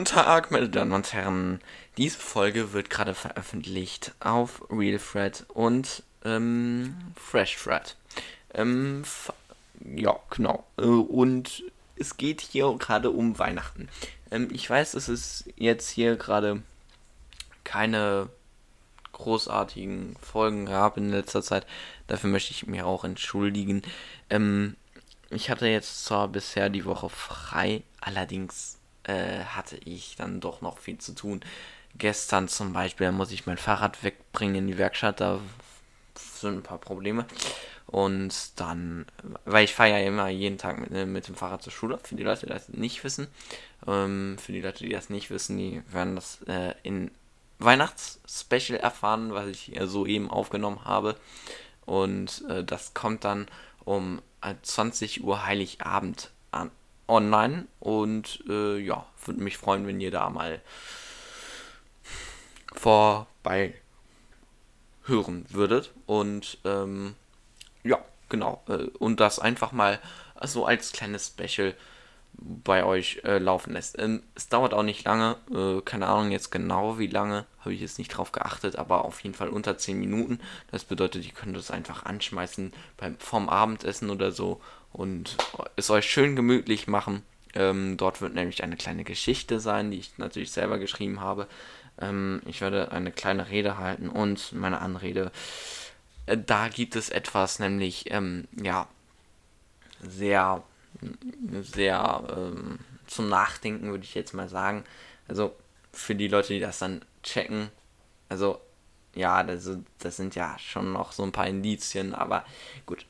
Guten Tag, meine Damen und Herren. Diese Folge wird gerade veröffentlicht auf Real Thread und ähm, Fresh Thread. Ähm, ja, genau. Äh, und es geht hier gerade um Weihnachten. Ähm, ich weiß, es ist jetzt hier gerade keine großartigen Folgen gab in letzter Zeit. Dafür möchte ich mich auch entschuldigen. Ähm, ich hatte jetzt zwar bisher die Woche frei, allerdings äh, hatte ich dann doch noch viel zu tun. Gestern zum Beispiel muss ich mein Fahrrad wegbringen in die Werkstatt, da sind ein paar Probleme. Und dann, weil ich fahre ja immer jeden Tag mit, äh, mit, dem Fahrrad zur Schule, für die Leute, die das nicht wissen. Ähm, für die Leute, die das nicht wissen, die werden das äh, in Weihnachtsspecial erfahren, was ich äh, soeben aufgenommen habe. Und äh, das kommt dann um 20 Uhr Heiligabend online. Und äh, ja, würde mich freuen, wenn ihr da mal vorbei hören würdet. Und ähm, ja, genau. Äh, und das einfach mal so als kleines Special bei euch äh, laufen lässt. Ähm, es dauert auch nicht lange, äh, keine Ahnung jetzt genau wie lange, habe ich jetzt nicht drauf geachtet, aber auf jeden Fall unter 10 Minuten. Das bedeutet, ihr könnt es einfach anschmeißen beim, vorm Abendessen oder so und es euch schön gemütlich machen. Ähm, dort wird nämlich eine kleine Geschichte sein, die ich natürlich selber geschrieben habe. Ähm, ich werde eine kleine Rede halten und meine Anrede. Äh, da gibt es etwas, nämlich, ähm, ja, sehr sehr ähm, zum Nachdenken, würde ich jetzt mal sagen. Also für die Leute, die das dann checken, also ja, das, das sind ja schon noch so ein paar Indizien, aber gut.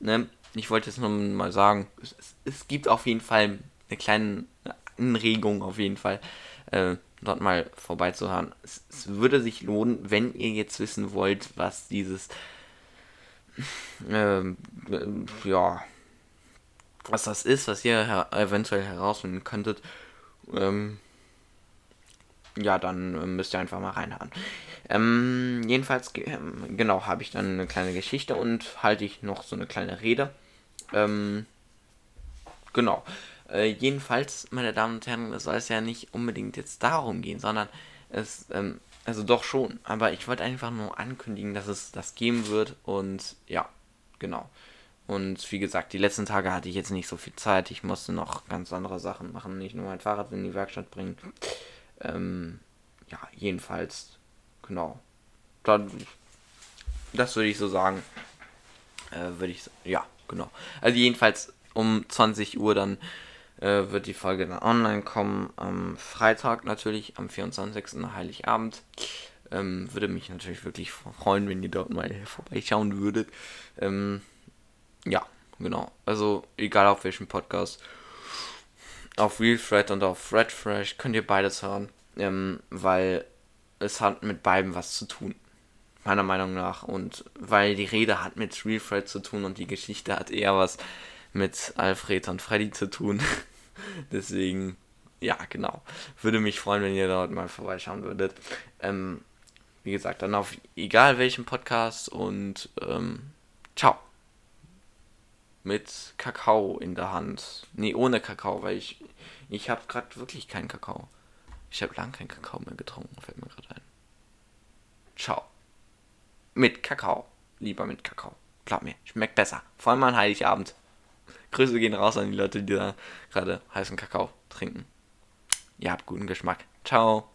Ne? Ich wollte jetzt nur mal sagen, es, es gibt auf jeden Fall eine kleine Anregung, auf jeden Fall, äh, dort mal vorbeizuhören. Es, es würde sich lohnen, wenn ihr jetzt wissen wollt, was dieses, äh, ja, was das ist, was ihr her eventuell herausfinden könntet, ähm, ja, dann äh, müsst ihr einfach mal reinhören. Ähm, jedenfalls, ähm, genau, habe ich dann eine kleine Geschichte und halte ich noch so eine kleine Rede. Ähm, genau. Äh, jedenfalls, meine Damen und Herren, soll es ja nicht unbedingt jetzt darum gehen, sondern es, ähm, also doch schon. Aber ich wollte einfach nur ankündigen, dass es das geben wird und ja, genau. Und wie gesagt, die letzten Tage hatte ich jetzt nicht so viel Zeit. Ich musste noch ganz andere Sachen machen, nicht nur mein Fahrrad in die Werkstatt bringen. Ähm, ja, jedenfalls, genau. Dann, das würde ich so sagen. Äh, würde ich, ja, genau. Also jedenfalls um 20 Uhr dann äh, wird die Folge dann online kommen. Am Freitag natürlich, am 24. Heiligabend. Ähm, würde mich natürlich wirklich freuen, wenn ihr dort mal vorbeischauen würdet. Ähm, ja, genau. Also egal auf welchem Podcast. Auf Real Thread und auf Red Fresh könnt ihr beides hören. Ähm, weil es hat mit beiden was zu tun. Meiner Meinung nach. Und weil die Rede hat mit Real Thread zu tun und die Geschichte hat eher was mit Alfred und Freddy zu tun. Deswegen, ja, genau. Würde mich freuen, wenn ihr dort mal vorbeischauen würdet. Ähm, wie gesagt, dann auf egal welchem Podcast und ähm, ciao mit Kakao in der Hand. Nee, ohne Kakao, weil ich ich habe gerade wirklich keinen Kakao. Ich habe lang keinen Kakao mehr getrunken, fällt mir gerade ein. Ciao. Mit Kakao. Lieber mit Kakao. Glaub mir, schmeckt besser. Vor allem an Heiligabend. Grüße gehen raus an die Leute, die da gerade heißen Kakao trinken. Ihr habt guten Geschmack. Ciao.